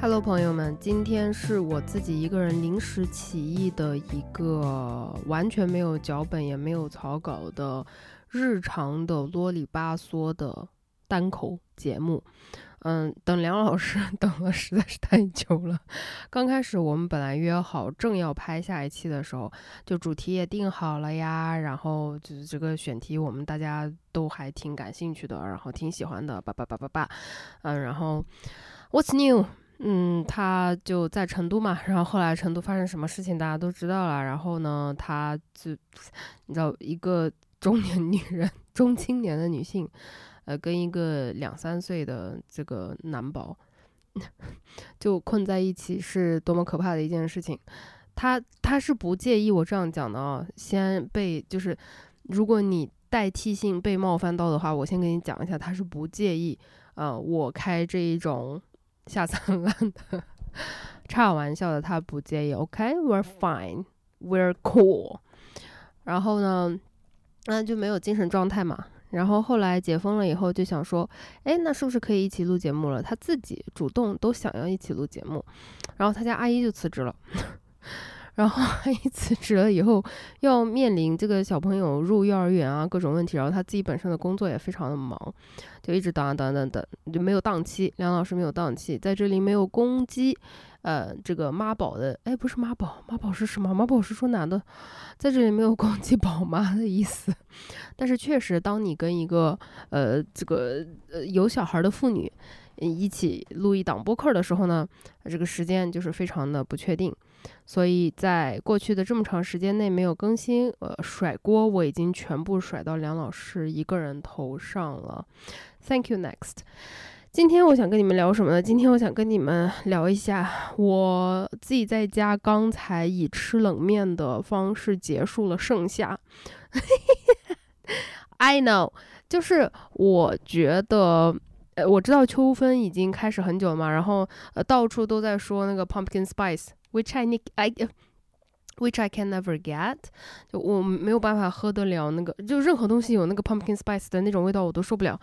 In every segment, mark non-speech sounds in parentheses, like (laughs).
Hello，朋友们，今天是我自己一个人临时起意的一个完全没有脚本也没有草稿的日常的啰里吧嗦的单口节目。嗯，等梁老师 (laughs) 等了实在是太久了。(laughs) 刚开始我们本来约好正要拍下一期的时候，就主题也定好了呀，然后就是这个选题我们大家都还挺感兴趣的，然后挺喜欢的，叭叭叭叭叭。嗯，然后 What's new？嗯，他就在成都嘛，然后后来成都发生什么事情大家都知道了。然后呢，他就你知道，一个中年女人、中青年的女性，呃，跟一个两三岁的这个男宝 (laughs) 就困在一起，是多么可怕的一件事情。他他是不介意我这样讲的啊，先被就是如果你代替性被冒犯到的话，我先跟你讲一下，他是不介意呃，我开这一种。下三滥的，(laughs) 开玩笑的，他不介意。OK，we're fine，we're cool。然后呢，那就没有精神状态嘛。然后后来解封了以后，就想说，哎，那是不是可以一起录节目了？他自己主动都想要一起录节目，然后他家阿姨就辞职了。然后阿姨辞职了以后，要面临这个小朋友入幼儿园啊各种问题，然后他自己本身的工作也非常的忙，就一直等等等等，就没有档期。梁老师没有档期，在这里没有攻击，呃，这个妈宝的，哎，不是妈宝，妈宝是什么？妈宝是说男的，在这里没有攻击宝妈的意思。但是确实，当你跟一个呃这个呃有小孩的妇女一起录一档播客的时候呢，这个时间就是非常的不确定。所以在过去的这么长时间内没有更新，呃，甩锅我已经全部甩到梁老师一个人头上了。Thank you. Next，今天我想跟你们聊什么呢？今天我想跟你们聊一下我自己在家刚才以吃冷面的方式结束了盛夏。(laughs) I know，就是我觉得，呃，我知道秋分已经开始很久了嘛，然后呃，到处都在说那个 pumpkin spice。Which I need I, (laughs) which I can never get，就我没有办法喝得了那个，就任何东西有那个 pumpkin spice 的那种味道我都受不了。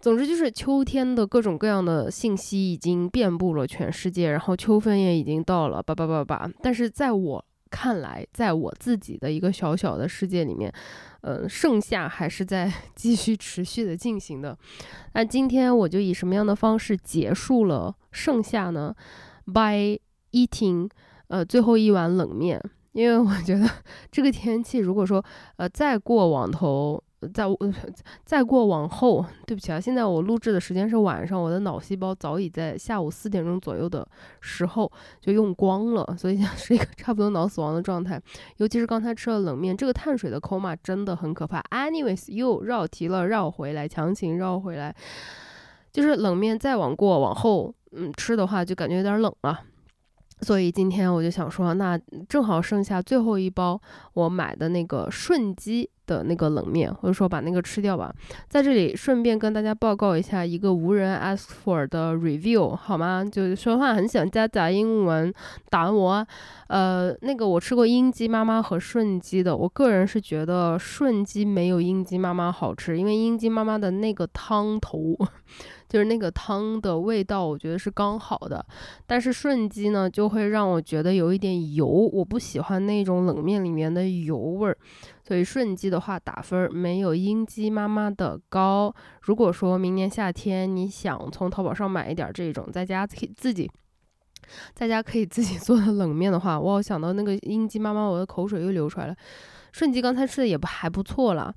总之就是秋天的各种各样的信息已经遍布了全世界，然后秋分也已经到了，叭叭叭叭。但是在我看来，在我自己的一个小小的世界里面，呃，盛夏还是在 (laughs) 继续持续的进行的。那今天我就以什么样的方式结束了盛夏呢？By eating，呃，最后一碗冷面，因为我觉得这个天气，如果说，呃，再过往头，再再过往后，对不起啊，现在我录制的时间是晚上，我的脑细胞早已在下午四点钟左右的时候就用光了，所以是一个差不多脑死亡的状态。尤其是刚才吃了冷面，这个碳水的 coma 真的很可怕。Anyways，又绕题了，绕回来，强行绕回来，就是冷面再往过往后，嗯，吃的话就感觉有点冷了。所以今天我就想说，那正好剩下最后一包我买的那个顺基的那个冷面，或者说把那个吃掉吧。在这里顺便跟大家报告一下一个无人 ask for 的 review 好吗？就说话很想夹杂英文打我。呃，那个我吃过英鸡妈妈和顺基的，我个人是觉得顺基没有英鸡妈妈好吃，因为英鸡妈妈的那个汤头。就是那个汤的味道，我觉得是刚好的，但是顺鸡呢，就会让我觉得有一点油，我不喜欢那种冷面里面的油味儿，所以顺鸡的话打分没有英姬妈妈的高。如果说明年夏天你想从淘宝上买一点这种在家可以自己在家可以自己 (laughs) 做的冷面的话，我想到那个英姬妈妈，我的口水又流出来了。顺基刚才吃的也不还不错了。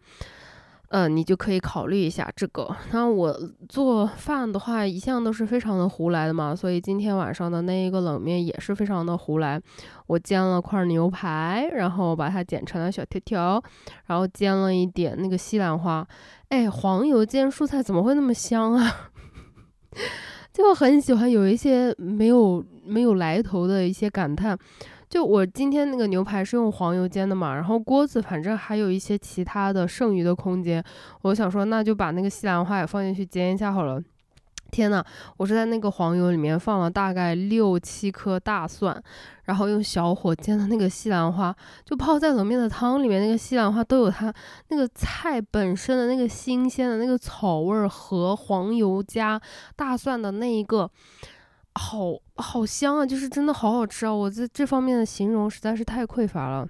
嗯，你就可以考虑一下这个。那我做饭的话，一向都是非常的胡来的嘛，所以今天晚上的那一个冷面也是非常的胡来。我煎了块牛排，然后把它剪成了小条条，然后煎了一点那个西兰花。哎，黄油煎蔬菜怎么会那么香啊？(laughs) 就很喜欢有一些没有没有来头的一些感叹。就我今天那个牛排是用黄油煎的嘛，然后锅子反正还有一些其他的剩余的空间，我想说那就把那个西兰花也放进去煎一下好了。天呐，我是在那个黄油里面放了大概六七颗大蒜，然后用小火煎的那个西兰花，就泡在冷面的汤里面，那个西兰花都有它那个菜本身的那个新鲜的那个草味儿和黄油加大蒜的那一个。好好香啊，就是真的好好吃啊！我在这方面的形容实在是太匮乏了。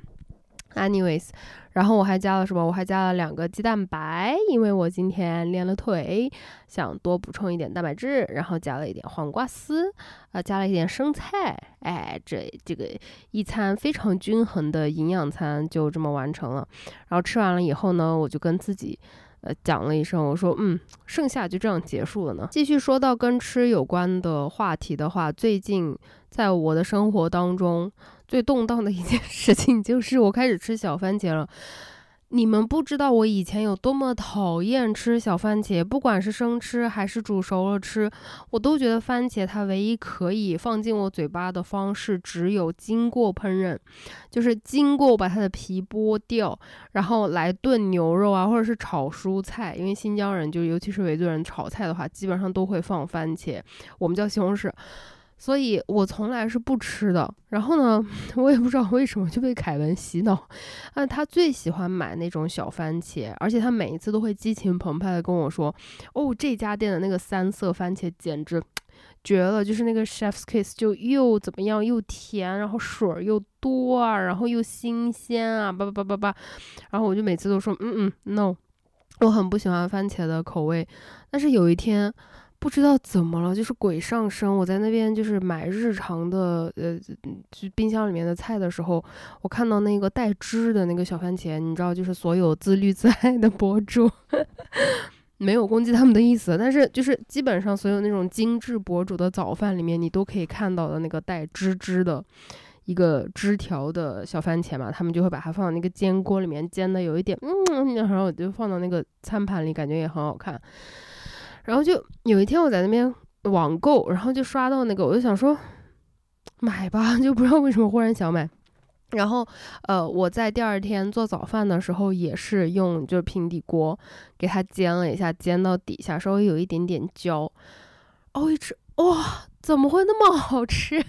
Anyways，然后我还加了什么？我还加了两个鸡蛋白，因为我今天练了腿，想多补充一点蛋白质。然后加了一点黄瓜丝，啊，加了一点生菜。哎，这这个一餐非常均衡的营养餐就这么完成了。然后吃完了以后呢，我就跟自己。讲了一声，我说，嗯，剩下就这样结束了呢。继续说到跟吃有关的话题的话，最近在我的生活当中最动荡的一件事情就是我开始吃小番茄了。你们不知道我以前有多么讨厌吃小番茄，不管是生吃还是煮熟了吃，我都觉得番茄它唯一可以放进我嘴巴的方式只有经过烹饪，就是经过把它的皮剥掉，然后来炖牛肉啊，或者是炒蔬菜。因为新疆人就尤其是维族人炒菜的话，基本上都会放番茄，我们叫西红柿。所以我从来是不吃的。然后呢，(laughs) 我也不知道为什么就被凯文洗脑，啊，他最喜欢买那种小番茄，而且他每一次都会激情澎湃的跟我说：“哦，这家店的那个三色番茄简直绝了，就是那个 Chef's Kiss，就又怎么样，又甜，然后水儿又多，然后又新鲜啊，叭叭叭叭叭。”然后我就每次都说：“嗯嗯，no，我很不喜欢番茄的口味。”但是有一天。不知道怎么了，就是鬼上身。我在那边就是买日常的，呃，就冰箱里面的菜的时候，我看到那个带汁的那个小番茄，你知道，就是所有自律自爱的博主，没有攻击他们的意思，但是就是基本上所有那种精致博主的早饭里面，你都可以看到的那个带汁汁的一个枝条的小番茄嘛，他们就会把它放到那个煎锅里面煎的有一点，嗯，然后就放到那个餐盘里，感觉也很好看。然后就有一天我在那边网购，然后就刷到那个，我就想说买吧，(laughs) 就不知道为什么忽然想买。然后呃，我在第二天做早饭的时候也是用就是平底锅给它煎了一下，煎到底下稍微有一点点焦。哦，一吃哇，怎么会那么好吃？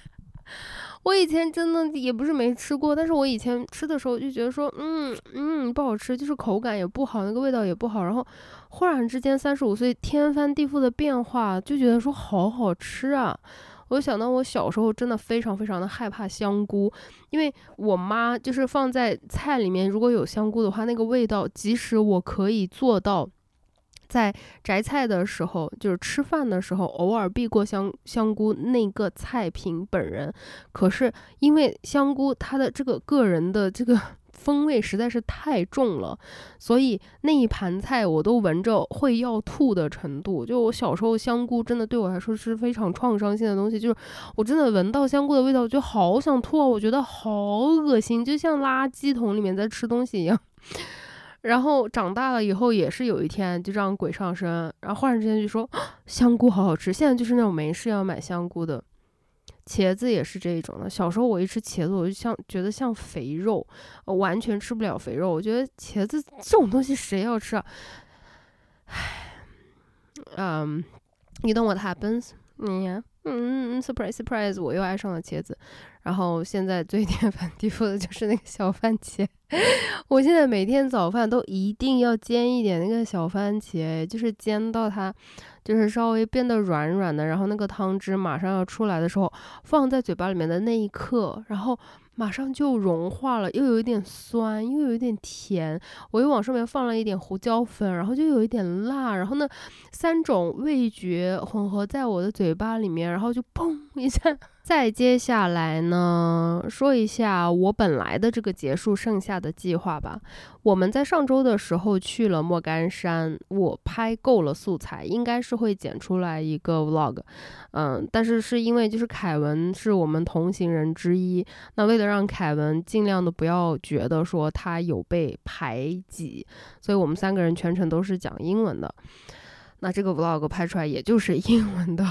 我以前真的也不是没吃过，但是我以前吃的时候就觉得说，嗯嗯不好吃，就是口感也不好，那个味道也不好。然后忽然之间三十五岁天翻地覆的变化，就觉得说好好吃啊！我就想到我小时候真的非常非常的害怕香菇，因为我妈就是放在菜里面如果有香菇的话，那个味道即使我可以做到。在摘菜的时候，就是吃饭的时候，偶尔避过香香菇那个菜品本人。可是因为香菇它的这个个人的这个 (laughs) 风味实在是太重了，所以那一盘菜我都闻着会要吐的程度。就我小时候香菇真的对我来说是非常创伤性的东西，就是我真的闻到香菇的味道我就好想吐啊，我觉得好恶心，就像垃圾桶里面在吃东西一样。然后长大了以后也是有一天就这样鬼上身，然后忽然之间就说香菇好好吃。现在就是那种没事要买香菇的，茄子也是这一种的。小时候我一吃茄子，我就像觉得像肥肉，完全吃不了肥肉。我觉得茄子这种东西谁要吃啊？唉，嗯，you know what happens？嗯嗯嗯，surprise surprise，我又爱上了茄子。然后现在最天翻地覆的就是那个小番茄，我现在每天早饭都一定要煎一点那个小番茄，就是煎到它就是稍微变得软软的，然后那个汤汁马上要出来的时候，放在嘴巴里面的那一刻，然后。马上就融化了，又有一点酸，又有一点甜。我又往上面放了一点胡椒粉，然后就有一点辣。然后呢，三种味觉混合在我的嘴巴里面，然后就砰一下。再接下来呢，说一下我本来的这个结束剩下的计划吧。我们在上周的时候去了莫干山，我拍够了素材，应该是会剪出来一个 vlog。嗯，但是是因为就是凯文是我们同行人之一，那为了让凯文尽量的不要觉得说他有被排挤，所以我们三个人全程都是讲英文的。那这个 vlog 拍出来也就是英文的。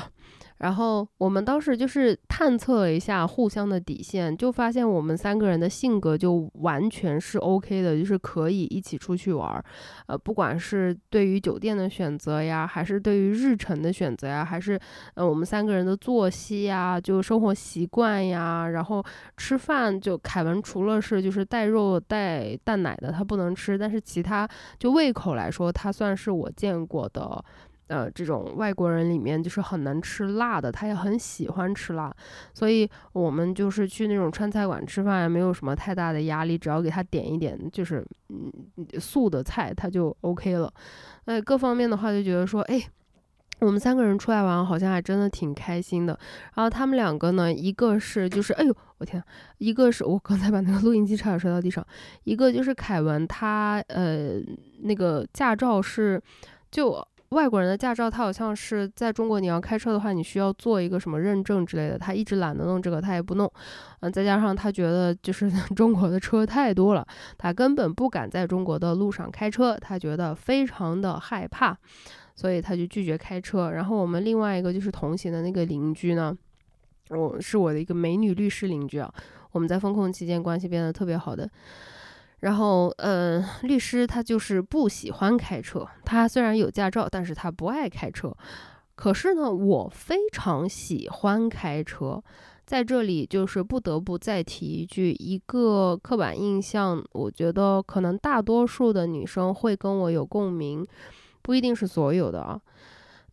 然后我们当时就是探测了一下互相的底线，就发现我们三个人的性格就完全是 OK 的，就是可以一起出去玩儿。呃，不管是对于酒店的选择呀，还是对于日程的选择呀，还是呃我们三个人的作息呀，就生活习惯呀，然后吃饭，就凯文除了是就是带肉带蛋奶的他不能吃，但是其他就胃口来说，他算是我见过的。呃这种外国人里面就是很能吃辣的，他也很喜欢吃辣，所以我们就是去那种川菜馆吃饭也，没有什么太大的压力，只要给他点一点就是嗯素的菜，他就 OK 了。哎，各方面的话就觉得说，哎。我们三个人出来玩，好像还真的挺开心的。然后他们两个呢，一个是就是，哎呦，我天，一个是我刚才把那个录音机差点摔到地上。一个就是凯文，他呃那个驾照是就外国人的驾照，他好像是在中国你要开车的话，你需要做一个什么认证之类的。他一直懒得弄这个，他也不弄。嗯，再加上他觉得就是 (laughs) 中国的车太多了，他根本不敢在中国的路上开车，他觉得非常的害怕。所以他就拒绝开车。然后我们另外一个就是同行的那个邻居呢，我是我的一个美女律师邻居啊。我们在风控期间关系变得特别好的。然后，呃，律师他就是不喜欢开车。他虽然有驾照，但是他不爱开车。可是呢，我非常喜欢开车。在这里就是不得不再提一句，一个刻板印象，我觉得可能大多数的女生会跟我有共鸣。不一定是所有的啊，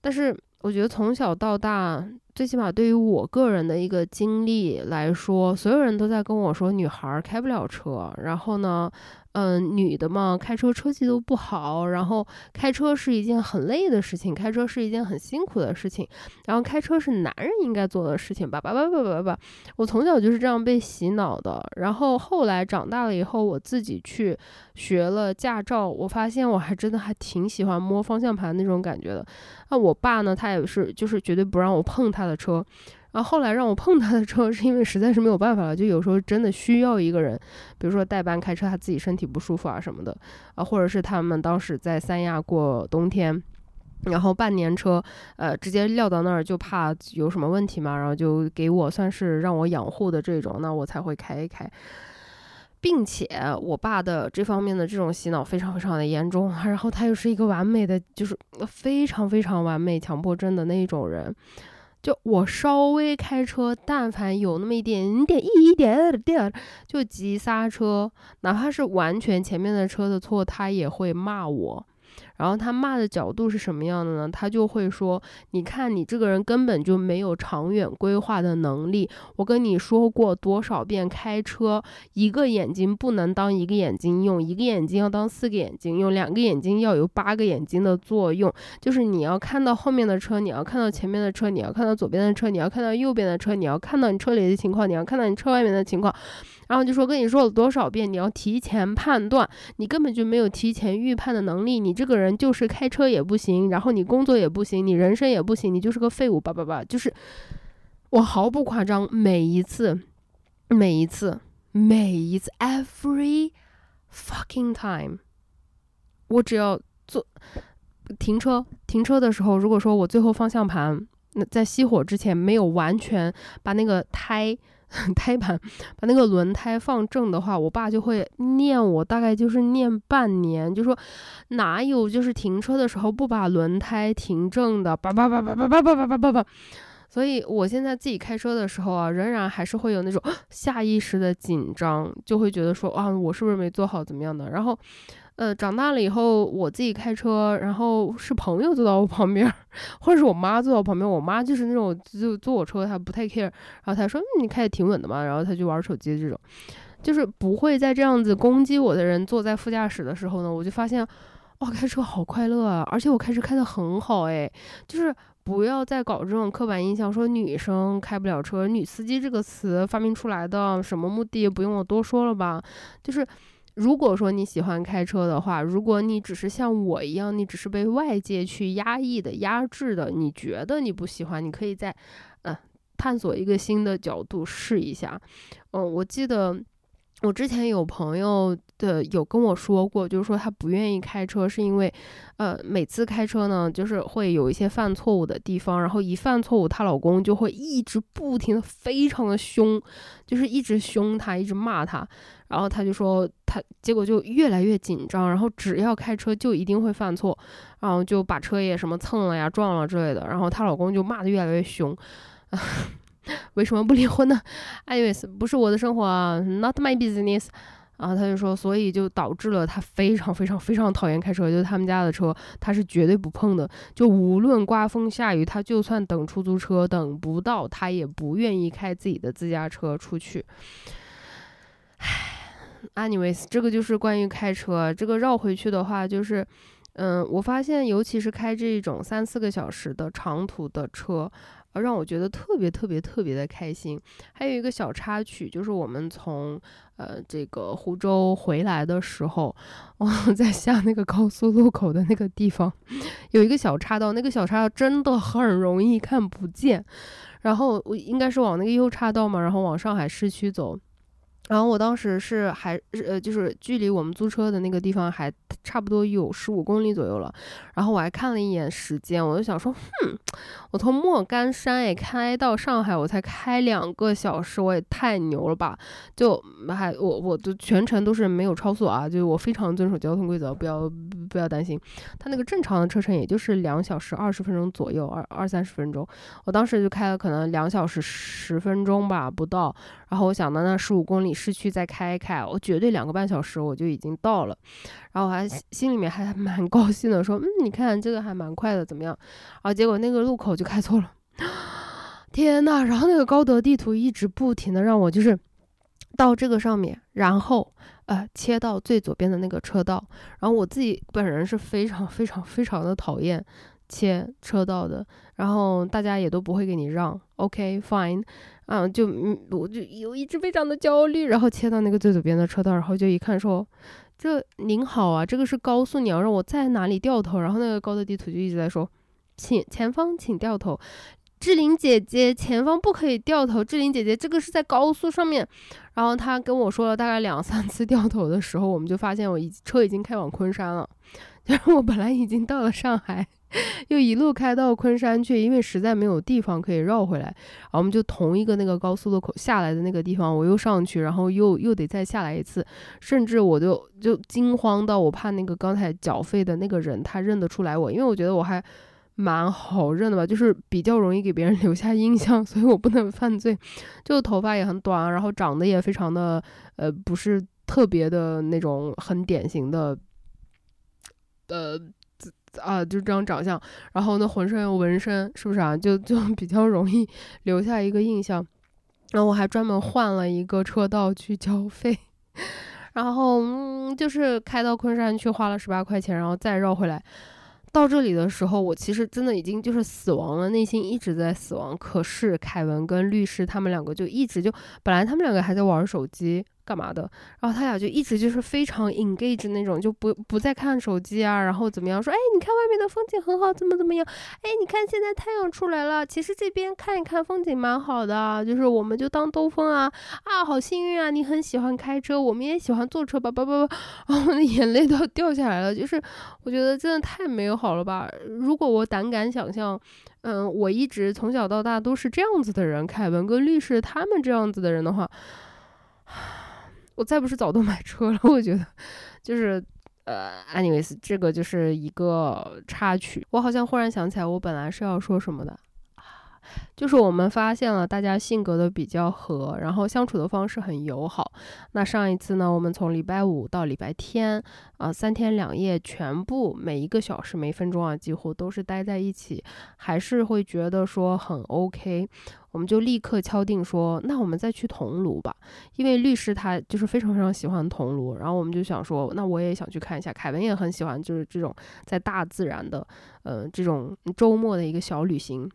但是我觉得从小到大，最起码对于我个人的一个经历来说，所有人都在跟我说，女孩开不了车。然后呢？嗯，女的嘛，开车车技都不好，然后开车是一件很累的事情，开车是一件很辛苦的事情，然后开车是男人应该做的事情吧？叭叭叭叭叭叭，我从小就是这样被洗脑的。然后后来长大了以后，我自己去学了驾照，我发现我还真的还挺喜欢摸方向盘那种感觉的。那我爸呢，他也是，就是绝对不让我碰他的车。然后后来让我碰他的车，是因为实在是没有办法了，就有时候真的需要一个人，比如说代班开车，他自己身体不舒服啊什么的，啊，或者是他们当时在三亚过冬天，然后半年车，呃，直接撂到那儿就怕有什么问题嘛，然后就给我算是让我养护的这种，那我才会开一开，并且我爸的这方面的这种洗脑非常非常的严重，然后他又是一个完美的，就是非常非常完美强迫症的那一种人。就我稍微开车，但凡有那么一点点一点点儿就急刹车，哪怕是完全前面的车的错，他也会骂我。然后他骂的角度是什么样的呢？他就会说：“你看你这个人根本就没有长远规划的能力。我跟你说过多少遍，开车一个眼睛不能当一个眼睛用，一个眼睛要当四个眼睛用，两个眼睛要有八个眼睛的作用。就是你要看到后面的车，你要看到前面的车，你要看到左边的车，你要看到右边的车，你要看到你车里的情况，你要看到你车外面的情况。”然后就说跟你说了多少遍，你要提前判断，你根本就没有提前预判的能力，你这个人人就是开车也不行，然后你工作也不行，你人生也不行，你就是个废物，叭叭叭，就是我毫不夸张，每一次，每一次，每一次，every fucking time，我只要坐停车停车的时候，如果说我最后方向盘那在熄火之前没有完全把那个胎。(laughs) 胎盘把那个轮胎放正的话，我爸就会念我，大概就是念半年，就说哪有就是停车的时候不把轮胎停正的，叭叭叭叭叭叭叭叭叭叭叭。所以我现在自己开车的时候啊，仍然还是会有那种 (gasps) 下意识的紧张，就会觉得说啊，我是不是没做好怎么样的，然后。呃，长大了以后，我自己开车，然后是朋友坐到我旁边，或者是我妈坐到旁边。我妈就是那种就坐我车，她不太 care，然后她说你开的挺稳的嘛，然后她就玩手机这种，就是不会在这样子攻击我的人坐在副驾驶的时候呢，我就发现，哇，开车好快乐啊！而且我开车开的很好哎，就是不要再搞这种刻板印象，说女生开不了车，女司机这个词发明出来的什么目的，不用我多说了吧，就是。如果说你喜欢开车的话，如果你只是像我一样，你只是被外界去压抑的、压制的，你觉得你不喜欢，你可以在，呃，探索一个新的角度试一下。嗯，我记得。我之前有朋友的有跟我说过，就是说他不愿意开车，是因为，呃，每次开车呢，就是会有一些犯错误的地方，然后一犯错误，她老公就会一直不停的非常的凶，就是一直凶她，一直骂她，然后她就说她，结果就越来越紧张，然后只要开车就一定会犯错，然后就把车也什么蹭了呀、撞了之类的，然后她老公就骂的越来越凶。(laughs) 为什么不离婚呢？anyways，不是我的生活，not my business。然后他就说，所以就导致了他非常非常非常讨厌开车，就是他们家的车他是绝对不碰的，就无论刮风下雨，他就算等出租车等不到，他也不愿意开自己的自家车出去。唉，anyways，这个就是关于开车，这个绕回去的话就是。嗯，我发现，尤其是开这种三四个小时的长途的车，让我觉得特别特别特别的开心。还有一个小插曲，就是我们从呃这个湖州回来的时候，我在下那个高速路口的那个地方，有一个小岔道，那个小岔道真的很容易看不见。然后我应该是往那个右岔道嘛，然后往上海市区走。然后我当时是还呃，就是距离我们租车的那个地方还差不多有十五公里左右了。然后我还看了一眼时间，我就想说，哼，我从莫干山也开到上海，我才开两个小时，我也太牛了吧！就还我我的全程都是没有超速啊，就是我非常遵守交通规则，不要不要担心。他那个正常的车程也就是两小时二十分钟左右，二二三十分钟。我当时就开了可能两小时十分钟吧，不到。然后我想到那十五公里市区再开开，我绝对两个半小时我就已经到了。然后我还心里面还蛮 (laughs) 高兴的，说嗯，你看这个还蛮快的，怎么样？然后结果那个路口就开错了，(gasps) 天呐！然后那个高德地图一直不停的让我就是到这个上面，然后呃切到最左边的那个车道。然后我自己本人是非常非常非常的讨厌切车道的，然后大家也都不会给你让。OK fine。啊，就嗯，我就有一直非常的焦虑，然后切到那个最左边的车道，然后就一看说，这您好啊，这个是高速，你要让我在哪里掉头？然后那个高德地图就一直在说，请前方请掉头，志玲姐姐前方不可以掉头，志玲姐姐这个是在高速上面。然后他跟我说了大概两三次掉头的时候，我们就发现我已车已经开往昆山了，(laughs) 就是我本来已经到了上海。(laughs) 又一路开到昆山去，因为实在没有地方可以绕回来，然后我们就同一个那个高速路口下来的那个地方，我又上去，然后又又得再下来一次，甚至我就就惊慌到我怕那个刚才缴费的那个人他认得出来我，因为我觉得我还蛮好认的吧，就是比较容易给别人留下印象，(laughs) 所以我不能犯罪。就头发也很短，然后长得也非常的呃不是特别的那种很典型的，呃。啊，就这张长相，然后呢，浑身有纹身，是不是啊？就 (laughs) 就比较容易留下一个印象。然后我还专门换了一个车道去交费，然后嗯，就是开到昆山去花了十八块钱，然后再绕回来。到这里的时候，我其实真的已经就是死亡了，内心一直在死亡。可是凯文跟律师他们两个就一直就，本来他们两个还在玩手机。干嘛的？然后他俩就一直就是非常 engage 那种，就不不再看手机啊，然后怎么样？说，哎，你看外面的风景很好，怎么怎么样？哎，你看现在太阳出来了，其实这边看一看风景蛮好的，就是我们就当兜风啊啊，好幸运啊！你很喜欢开车，我们也喜欢坐车吧吧吧吧，然后眼泪都掉下来了，就是我觉得真的太美好了吧！如果我胆敢想象，嗯，我一直从小到大都是这样子的人，凯文跟律师他们这样子的人的话。我再不是早都买车了，我觉得，就是，呃，anyways，这个就是一个插曲。我好像忽然想起来，我本来是要说什么的。就是我们发现了大家性格都比较合，然后相处的方式很友好。那上一次呢，我们从礼拜五到礼拜天，啊，三天两夜，全部每一个小时每分钟啊，几乎都是待在一起，还是会觉得说很 OK。我们就立刻敲定说，那我们再去桐庐吧，因为律师他就是非常非常喜欢桐庐，然后我们就想说，那我也想去看一下。凯文也很喜欢，就是这种在大自然的，呃，这种周末的一个小旅行。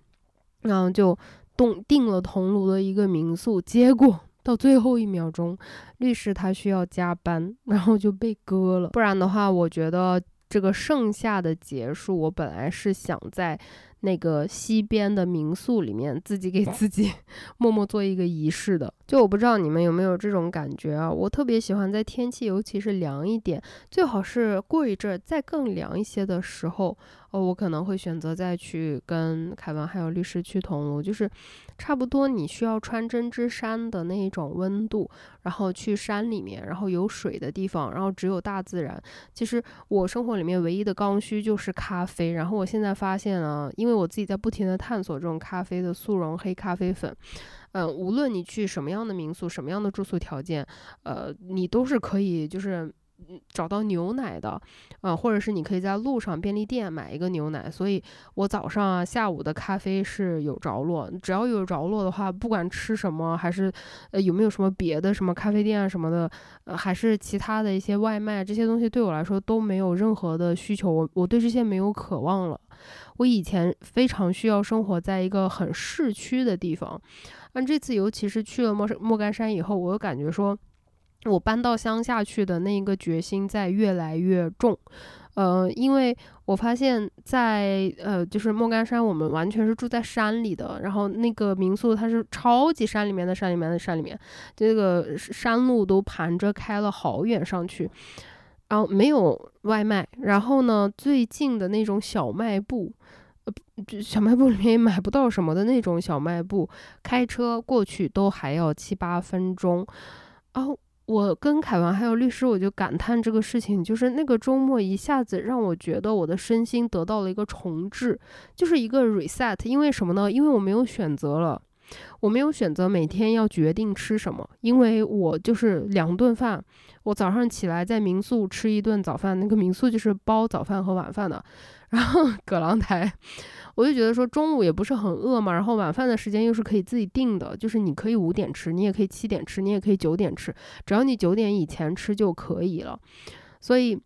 然后就动定了桐庐的一个民宿，结果到最后一秒钟，律师他需要加班，然后就被割了。不然的话，我觉得这个盛夏的结束，我本来是想在。那个西边的民宿里面，自己给自己 (laughs) 默默做一个仪式的，就我不知道你们有没有这种感觉啊？我特别喜欢在天气尤其是凉一点，最好是过一阵再更凉一些的时候，哦，我可能会选择再去跟凯文还有律师去桐庐，就是差不多你需要穿针织衫的那一种温度，然后去山里面，然后有水的地方，然后只有大自然。其实我生活里面唯一的刚需就是咖啡，然后我现在发现了，因为我自己在不停的探索这种咖啡的速溶黑咖啡粉。嗯，无论你去什么样的民宿，什么样的住宿条件，呃，你都是可以就是。找到牛奶的，啊，或者是你可以在路上便利店买一个牛奶。所以我早上啊、下午的咖啡是有着落，只要有着落的话，不管吃什么，还是呃有没有什么别的什么咖啡店啊什么的，呃，还是其他的一些外卖这些东西，对我来说都没有任何的需求。我我对这些没有渴望了。我以前非常需要生活在一个很市区的地方，但这次尤其是去了莫莫干山以后，我又感觉说。我搬到乡下去的那个决心在越来越重，呃，因为我发现，在呃，就是莫干山，我们完全是住在山里的，然后那个民宿它是超级山里面的山里面的山里面，这个山路都盘着开了好远上去，然后没有外卖，然后呢，最近的那种小卖部，呃，小卖部里面也买不到什么的那种小卖部，开车过去都还要七八分钟，然后。我跟凯文还有律师，我就感叹这个事情，就是那个周末一下子让我觉得我的身心得到了一个重置，就是一个 reset。因为什么呢？因为我没有选择了，我没有选择每天要决定吃什么，因为我就是两顿饭。我早上起来在民宿吃一顿早饭，那个民宿就是包早饭和晚饭的，然后 (laughs) 葛朗台。我就觉得说中午也不是很饿嘛，然后晚饭的时间又是可以自己定的，就是你可以五点吃，你也可以七点吃，你也可以九点吃，只要你九点以前吃就可以了。所以，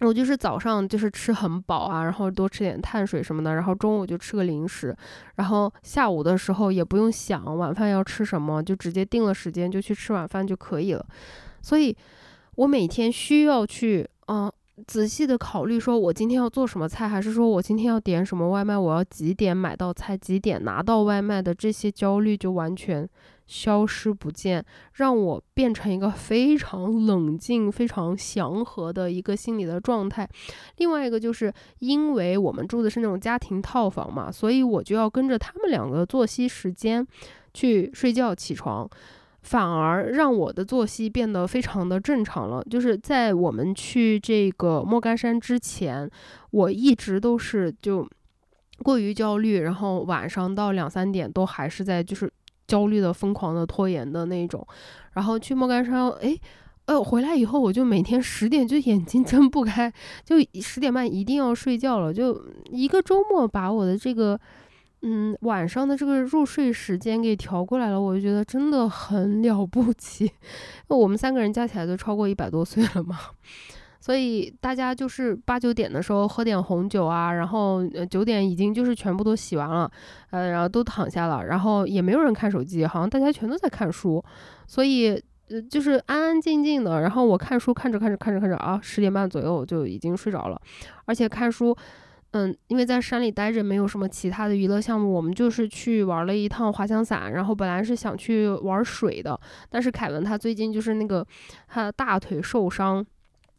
我就是早上就是吃很饱啊，然后多吃点碳水什么的，然后中午就吃个零食，然后下午的时候也不用想晚饭要吃什么，就直接定了时间就去吃晚饭就可以了。所以，我每天需要去嗯。仔细的考虑，说我今天要做什么菜，还是说我今天要点什么外卖？我要几点买到菜，几点拿到外卖的这些焦虑就完全消失不见，让我变成一个非常冷静、非常祥和的一个心理的状态。另外一个就是因为我们住的是那种家庭套房嘛，所以我就要跟着他们两个作息时间去睡觉、起床。反而让我的作息变得非常的正常了。就是在我们去这个莫干山之前，我一直都是就过于焦虑，然后晚上到两三点都还是在就是焦虑的疯狂的拖延的那种。然后去莫干山，哎，呃，回来以后我就每天十点就眼睛睁不开，就十点半一定要睡觉了。就一个周末把我的这个。嗯，晚上的这个入睡时间给调过来了，我就觉得真的很了不起。(laughs) 我们三个人加起来都超过一百多岁了嘛，所以大家就是八九点的时候喝点红酒啊，然后九点已经就是全部都洗完了，呃，然后都躺下了，然后也没有人看手机，好像大家全都在看书，所以呃就是安安静静的。然后我看书看着看着看着看着啊，十点半左右就已经睡着了，而且看书。嗯，因为在山里待着，没有什么其他的娱乐项目，我们就是去玩了一趟滑翔伞。然后本来是想去玩水的，但是凯文他最近就是那个他的大腿受伤，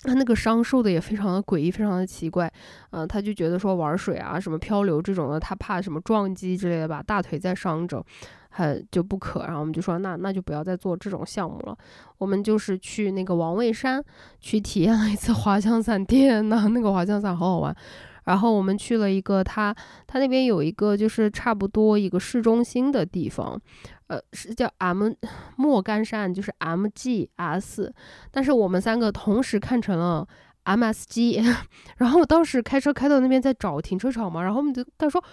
他那个伤受的也非常的诡异，非常的奇怪。嗯，他就觉得说玩水啊，什么漂流这种的，他怕什么撞击之类的吧，大腿在伤着，很就不可。然后我们就说那那就不要再做这种项目了。我们就是去那个王位山去体验了一次滑翔伞，天呐，那个滑翔伞好好玩。然后我们去了一个，他他那边有一个就是差不多一个市中心的地方，呃，是叫 M 莫干山，就是 M G S，但是我们三个同时看成了 M S G，(laughs) 然后我当时开车开到那边在找停车场嘛，然后我们就他说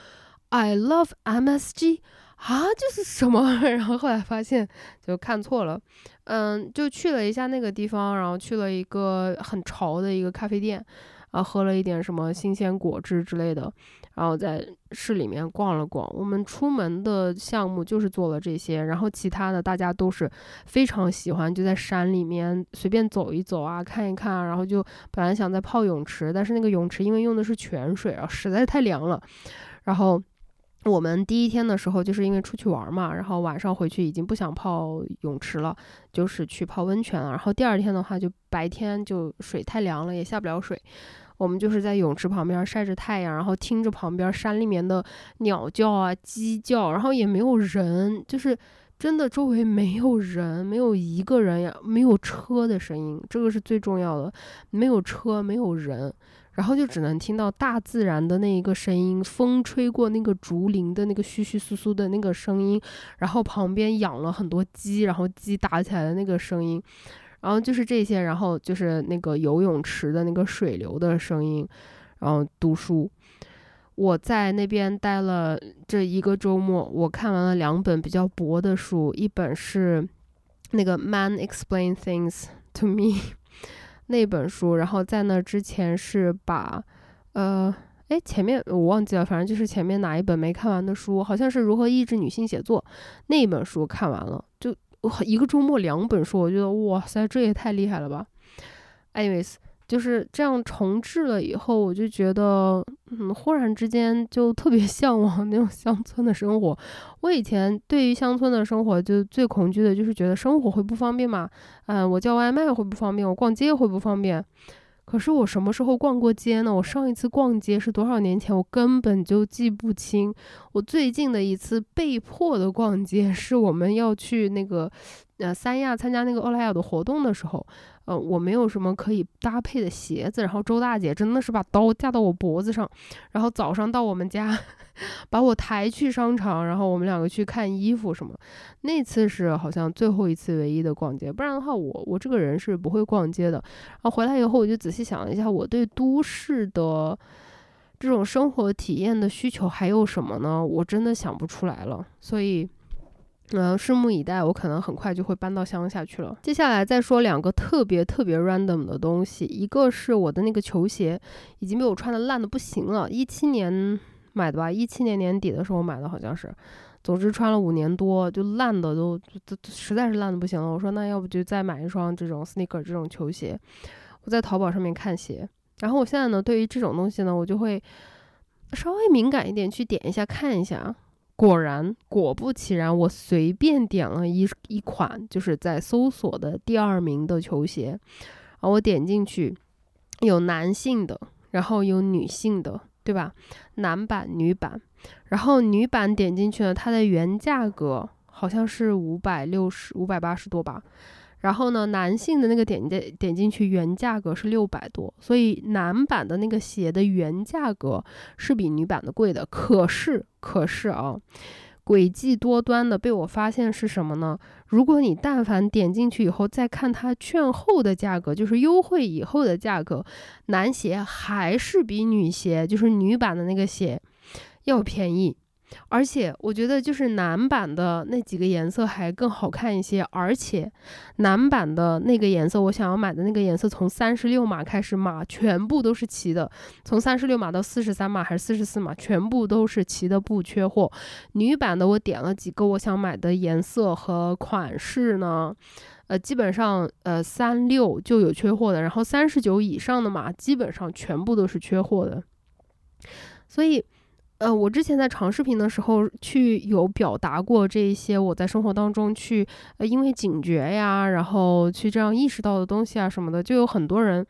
I love M S G 啊，这是什么？(laughs) 然后后来发现就看错了，嗯，就去了一下那个地方，然后去了一个很潮的一个咖啡店。啊，喝了一点什么新鲜果汁之类的，然后在市里面逛了逛。我们出门的项目就是做了这些，然后其他的大家都是非常喜欢，就在山里面随便走一走啊，看一看啊。然后就本来想在泡泳池，但是那个泳池因为用的是泉水啊，实在太凉了。然后我们第一天的时候就是因为出去玩嘛，然后晚上回去已经不想泡泳池了，就是去泡温泉了。然后第二天的话，就白天就水太凉了，也下不了水。我们就是在泳池旁边晒着太阳，然后听着旁边山里面的鸟叫啊、鸡叫，然后也没有人，就是真的周围没有人，没有一个人呀，没有车的声音，这个是最重要的，没有车，没有人。然后就只能听到大自然的那一个声音，风吹过那个竹林的那个窸窸窣窣的那个声音，然后旁边养了很多鸡，然后鸡打起来的那个声音，然后就是这些，然后就是那个游泳池的那个水流的声音，然后读书。我在那边待了这一个周末，我看完了两本比较薄的书，一本是那个《Man Explain Things to Me》。(laughs) 那本书，然后在那之前是把，呃，哎，前面我忘记了，反正就是前面哪一本没看完的书，好像是如何抑制女性写作那本书看完了，就 (laughs) 一个周末两本书，我觉得哇塞，这也太厉害了吧！anyways。就是这样重置了以后，我就觉得，嗯，忽然之间就特别向往那种乡村的生活。我以前对于乡村的生活，就最恐惧的就是觉得生活会不方便嘛，嗯，我叫外卖会不方便，我逛街会不方便。可是我什么时候逛过街呢？我上一次逛街是多少年前？我根本就记不清。我最近的一次被迫的逛街，是我们要去那个，呃，三亚参加那个欧莱雅的活动的时候。呃，我没有什么可以搭配的鞋子，然后周大姐真的是把刀架到我脖子上，然后早上到我们家，(laughs) 把我抬去商场，然后我们两个去看衣服什么。那次是好像最后一次唯一的逛街，不然的话，我我这个人是不会逛街的。然后回来以后，我就仔细想了一下，我对都市的这种生活体验的需求还有什么呢？我真的想不出来了，所以。嗯，拭目以待，我可能很快就会搬到乡下去了。接下来再说两个特别特别 random 的东西，一个是我的那个球鞋，已经被我穿的烂的不行了，一七年买的吧，一七年年底的时候买的，好像是。总之穿了五年多，就烂的都都实在是烂的不行了。我说那要不就再买一双这种 sneaker 这种球鞋。我在淘宝上面看鞋，然后我现在呢，对于这种东西呢，我就会稍微敏感一点，去点一下看一下。果然，果不其然，我随便点了一一款，就是在搜索的第二名的球鞋，啊，我点进去，有男性的，然后有女性的，对吧？男版、女版，然后女版点进去呢，它的原价格好像是五百六十五百八十多吧。然后呢，男性的那个点点点进去原价格是六百多，所以男版的那个鞋的原价格是比女版的贵的。可是，可是啊，诡计多端的被我发现是什么呢？如果你但凡点进去以后再看它券后的价格，就是优惠以后的价格，男鞋还是比女鞋，就是女版的那个鞋要便宜。而且我觉得就是男版的那几个颜色还更好看一些，而且男版的那个颜色，我想要买的那个颜色，从三十六码开始码全部都是齐的，从三十六码到四十三码还是四十四码，全部都是齐的，不缺货。女版的我点了几个我想买的颜色和款式呢，呃，基本上呃三六就有缺货的，然后三十九以上的码基本上全部都是缺货的，所以。呃，我之前在长视频的时候去有表达过这一些我在生活当中去呃因为警觉呀，然后去这样意识到的东西啊什么的，就有很多人。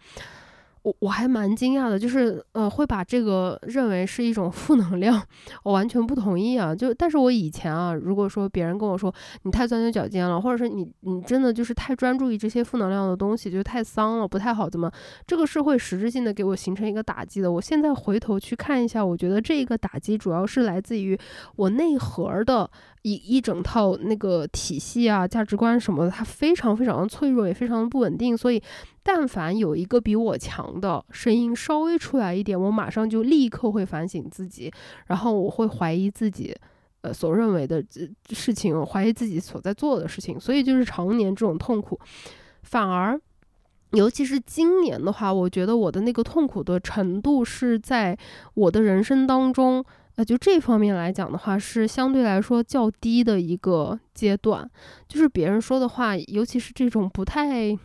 我我还蛮惊讶的，就是呃会把这个认为是一种负能量，我完全不同意啊。就但是我以前啊，如果说别人跟我说你太钻牛角尖了，或者是你你真的就是太专注于这些负能量的东西，就太丧了，不太好，怎么这个是会实质性的给我形成一个打击的。我现在回头去看一下，我觉得这个打击主要是来自于我内核的一一整套那个体系啊、价值观什么的，它非常非常的脆弱，也非常的不稳定，所以。但凡有一个比我强的声音稍微出来一点，我马上就立刻会反省自己，然后我会怀疑自己，呃，所认为的事情，怀疑自己所在做的事情，所以就是常年这种痛苦。反而，尤其是今年的话，我觉得我的那个痛苦的程度是在我的人生当中，呃，就这方面来讲的话，是相对来说较低的一个阶段。就是别人说的话，尤其是这种不太。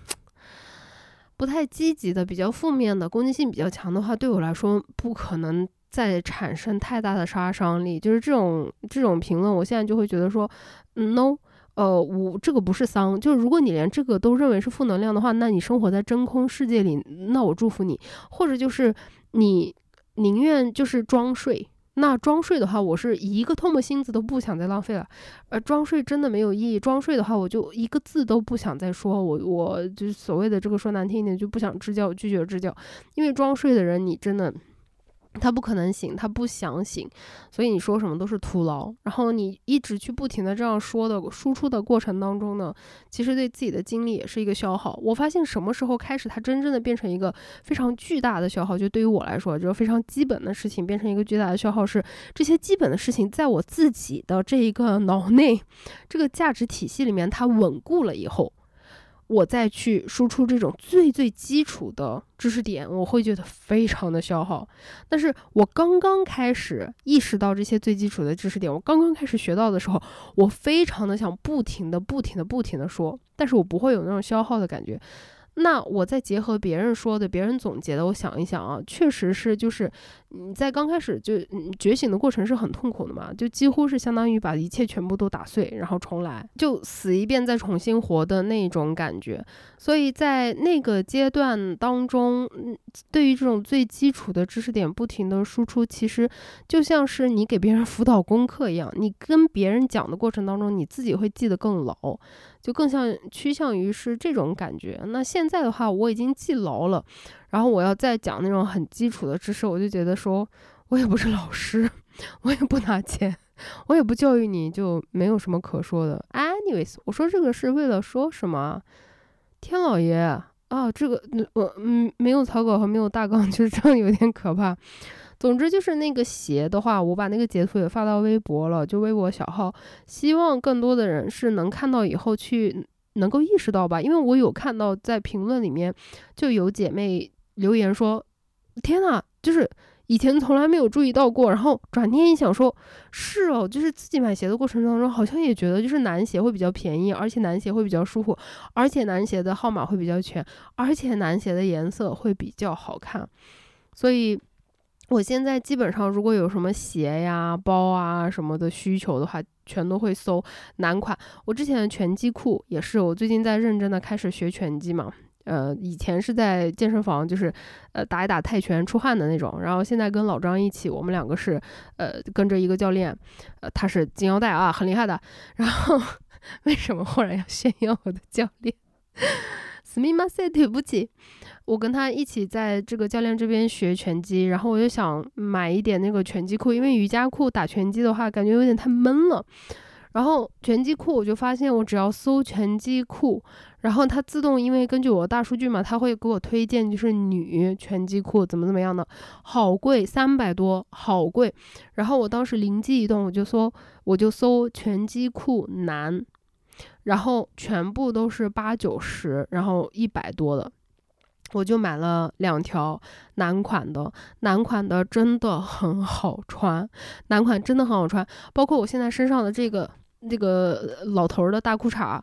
不太积极的、比较负面的、攻击性比较强的话，对我来说不可能再产生太大的杀伤力。就是这种这种评论，我现在就会觉得说，no，呃，我这个不是丧。就是如果你连这个都认为是负能量的话，那你生活在真空世界里，那我祝福你。或者就是你宁愿就是装睡。那装睡的话，我是一个唾沫星子都不想再浪费了。呃，装睡真的没有意义。装睡的话，我就一个字都不想再说。我我就所谓的这个说难听一点，就不想支教，拒绝支教。因为装睡的人，你真的。他不可能醒，他不想醒，所以你说什么都是徒劳。然后你一直去不停的这样说的输出的过程当中呢，其实对自己的精力也是一个消耗。我发现什么时候开始它真正的变成一个非常巨大的消耗，就对于我来说，就是非常基本的事情变成一个巨大的消耗，是这些基本的事情在我自己的这一个脑内这个价值体系里面它稳固了以后。我再去输出这种最最基础的知识点，我会觉得非常的消耗。但是我刚刚开始意识到这些最基础的知识点，我刚刚开始学到的时候，我非常的想不停的、不停的、不停的说，但是我不会有那种消耗的感觉。那我再结合别人说的、别人总结的，我想一想啊，确实是，就是你在刚开始就觉醒的过程是很痛苦的嘛，就几乎是相当于把一切全部都打碎，然后重来，就死一遍再重新活的那种感觉。所以在那个阶段当中，对于这种最基础的知识点不停的输出，其实就像是你给别人辅导功课一样，你跟别人讲的过程当中，你自己会记得更牢。就更像趋向于是这种感觉。那现在的话，我已经记牢了，然后我要再讲那种很基础的知识，我就觉得说，我也不是老师，(laughs) 我也不拿钱，我也不教育你，就没有什么可说的。Anyways，我说这个是为了说什么？天老爷啊，这个我嗯没有草稿和没有大纲，(laughs) 就是这样有点可怕。总之就是那个鞋的话，我把那个截图也发到微博了，就微博小号，希望更多的人是能看到以后去能够意识到吧，因为我有看到在评论里面就有姐妹留言说，天呐，就是以前从来没有注意到过，然后转念一想说，是哦，就是自己买鞋的过程当中，好像也觉得就是男鞋会比较便宜，而且男鞋会比较舒服，而且男鞋的号码会比较全，而且男鞋的颜色会比较好看，所以。我现在基本上，如果有什么鞋呀、包啊什么的需求的话，全都会搜男款。我之前的拳击裤也是，我最近在认真的开始学拳击嘛。呃，以前是在健身房，就是呃打一打泰拳出汗的那种。然后现在跟老张一起，我们两个是呃跟着一个教练，呃他是金腰带啊，很厉害的。然后 (laughs) 为什么忽然要炫耀我的教练？斯密马塞，对不起。我跟他一起在这个教练这边学拳击，然后我就想买一点那个拳击裤，因为瑜伽裤打拳击的话感觉有点太闷了。然后拳击裤我就发现，我只要搜拳击裤，然后它自动因为根据我大数据嘛，它会给我推荐就是女拳击裤怎么怎么样的，好贵，三百多，好贵。然后我当时灵机一动，我就搜我就搜拳击裤男，然后全部都是八九十，然后一百多的。我就买了两条男款的，男款的真的很好穿，男款真的很好穿。包括我现在身上的这个那个老头儿的大裤衩，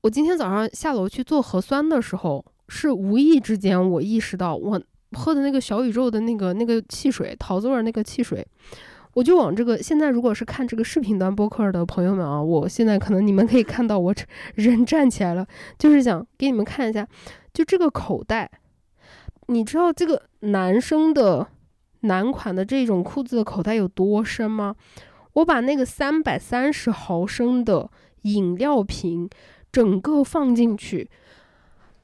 我今天早上下楼去做核酸的时候，是无意之间我意识到，我喝的那个小宇宙的那个那个汽水，桃子味那个汽水，我就往这个现在如果是看这个视频端播客的朋友们啊，我现在可能你们可以看到我 (laughs) 人站起来了，就是想给你们看一下。就这个口袋，你知道这个男生的男款的这种裤子的口袋有多深吗？我把那个三百三十毫升的饮料瓶整个放进去，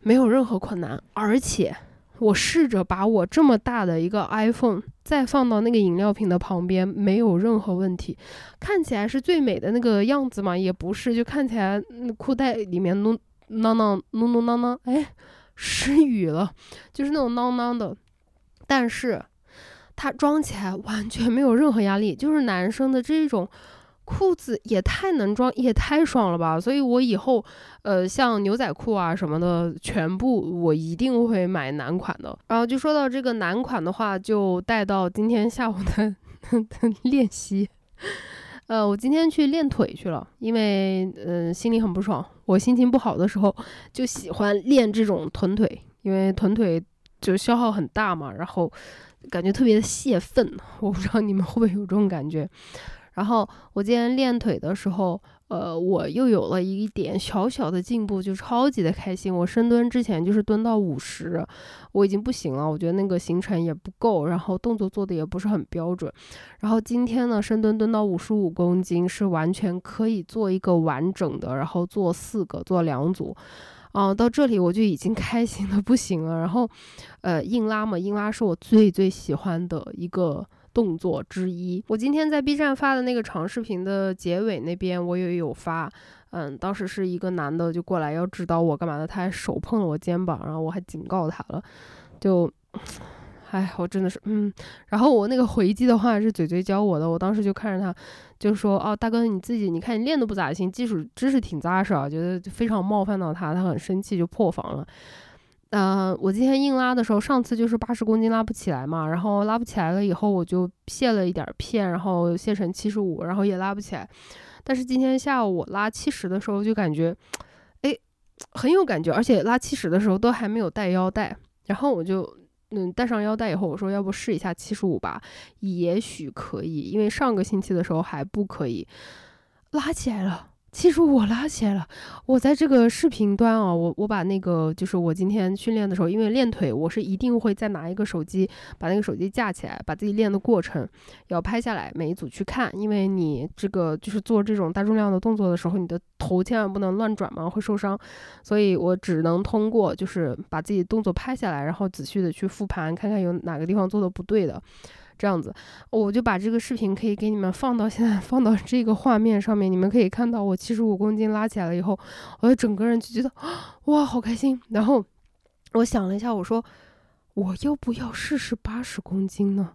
没有任何困难。而且我试着把我这么大的一个 iPhone 再放到那个饮料瓶的旁边，没有任何问题。看起来是最美的那个样子嘛？也不是，就看起来裤袋里面哝囔囔哝囔囔囔，哎。失语了，就是那种囔囔的，但是它装起来完全没有任何压力，就是男生的这种裤子也太能装，也太爽了吧！所以我以后，呃，像牛仔裤啊什么的，全部我一定会买男款的。然后就说到这个男款的话，就带到今天下午的 (laughs) 练习。呃，我今天去练腿去了，因为嗯心里很不爽。我心情不好的时候就喜欢练这种臀腿，因为臀腿就消耗很大嘛，然后感觉特别的泄愤。我不知道你们会不会有这种感觉。然后我今天练腿的时候，呃，我又有了一点小小的进步，就超级的开心。我深蹲之前就是蹲到五十，我已经不行了，我觉得那个行程也不够，然后动作做的也不是很标准。然后今天呢，深蹲蹲到五十五公斤是完全可以做一个完整的，然后做四个，做两组。哦，到这里我就已经开心的不行了。然后，呃，硬拉嘛，硬拉是我最最喜欢的一个。动作之一，我今天在 B 站发的那个长视频的结尾那边，我也有发。嗯，当时是一个男的就过来要指导我干嘛的，他还手碰了我肩膀，然后我还警告他了。就，哎，我真的是，嗯。然后我那个回击的话是嘴嘴教我的，我当时就看着他，就说：“哦，大哥，你自己，你看你练的不咋行，基础知识挺扎实啊。”觉得非常冒犯到他，他很生气，就破防了。呃，我今天硬拉的时候，上次就是八十公斤拉不起来嘛，然后拉不起来了以后，我就卸了一点片，然后卸成七十五，然后也拉不起来。但是今天下午我拉七十的时候，就感觉，哎，很有感觉，而且拉七十的时候都还没有带腰带，然后我就嗯带上腰带以后，我说要不试一下七十五吧，也许可以，因为上个星期的时候还不可以，拉起来了。其实我拉起来了，我在这个视频端啊，我我把那个就是我今天训练的时候，因为练腿，我是一定会再拿一个手机，把那个手机架起来，把自己练的过程要拍下来，每一组去看，因为你这个就是做这种大重量的动作的时候，你的头千万不能乱转嘛，会受伤，所以我只能通过就是把自己动作拍下来，然后仔细的去复盘，看看有哪个地方做的不对的。这样子，我就把这个视频可以给你们放到现在 (laughs) 放到这个画面上面，你们可以看到我七十五公斤拉起来了以后，我整个人就觉得哇，好开心。然后我想了一下，我说我要不要试试八十公斤呢？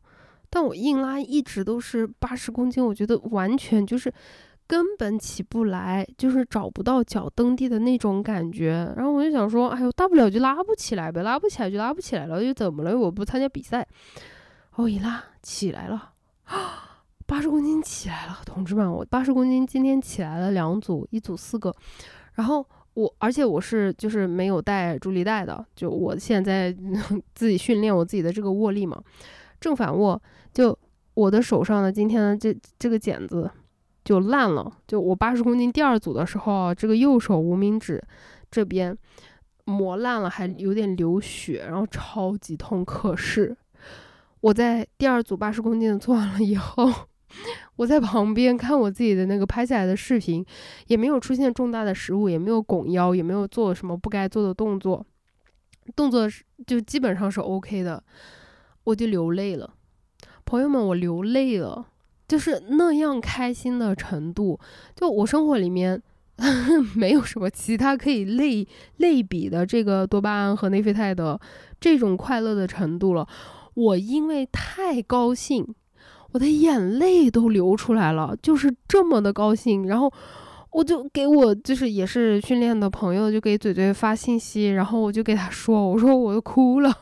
但我硬拉一直都是八十公斤，我觉得完全就是根本起不来，就是找不到脚蹬地的那种感觉。然后我就想说，哎呦，大不了就拉不起来呗，拉不起来就拉不起来了，又怎么了？我不参加比赛。我一拉起来了，(gasps) 八十公斤起来了，同志们，我八十公斤今天起来了两组，一组四个，然后我而且我是就是没有带助力带的，就我现在 (laughs) 自己训练我自己的这个握力嘛，正反握，就我的手上的今天的这这个茧子就烂了，就我八十公斤第二组的时候，这个右手无名指这边磨烂了，还有点流血，然后超级痛，可是。我在第二组八十公斤的做完了以后，我在旁边看我自己的那个拍下来的视频，也没有出现重大的失误，也没有拱腰，也没有做什么不该做的动作，动作是就基本上是 OK 的，我就流泪了，朋友们，我流泪了，就是那样开心的程度，就我生活里面 (laughs) 没有什么其他可以类类比的这个多巴胺和内啡肽的这种快乐的程度了。我因为太高兴，我的眼泪都流出来了，就是这么的高兴。然后我就给我就是也是训练的朋友，就给嘴嘴发信息，然后我就给他说，我说我都哭了，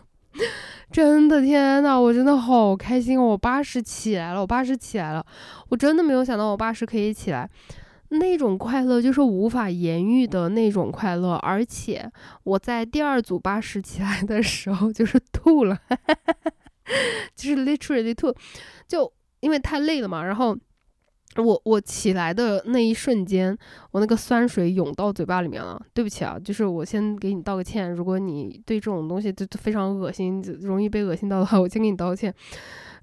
真的天呐，我真的好开心，我八十起来了，我八十起来了，我真的没有想到我八十可以起来。那种快乐就是无法言喻的那种快乐，而且我在第二组八十起来的时候就是吐了，(laughs) 就是 literally 吐，就因为太累了嘛。然后我我起来的那一瞬间，我那个酸水涌到嘴巴里面了。对不起啊，就是我先给你道个歉。如果你对这种东西就非常恶心，就容易被恶心到的话，我先给你道个歉。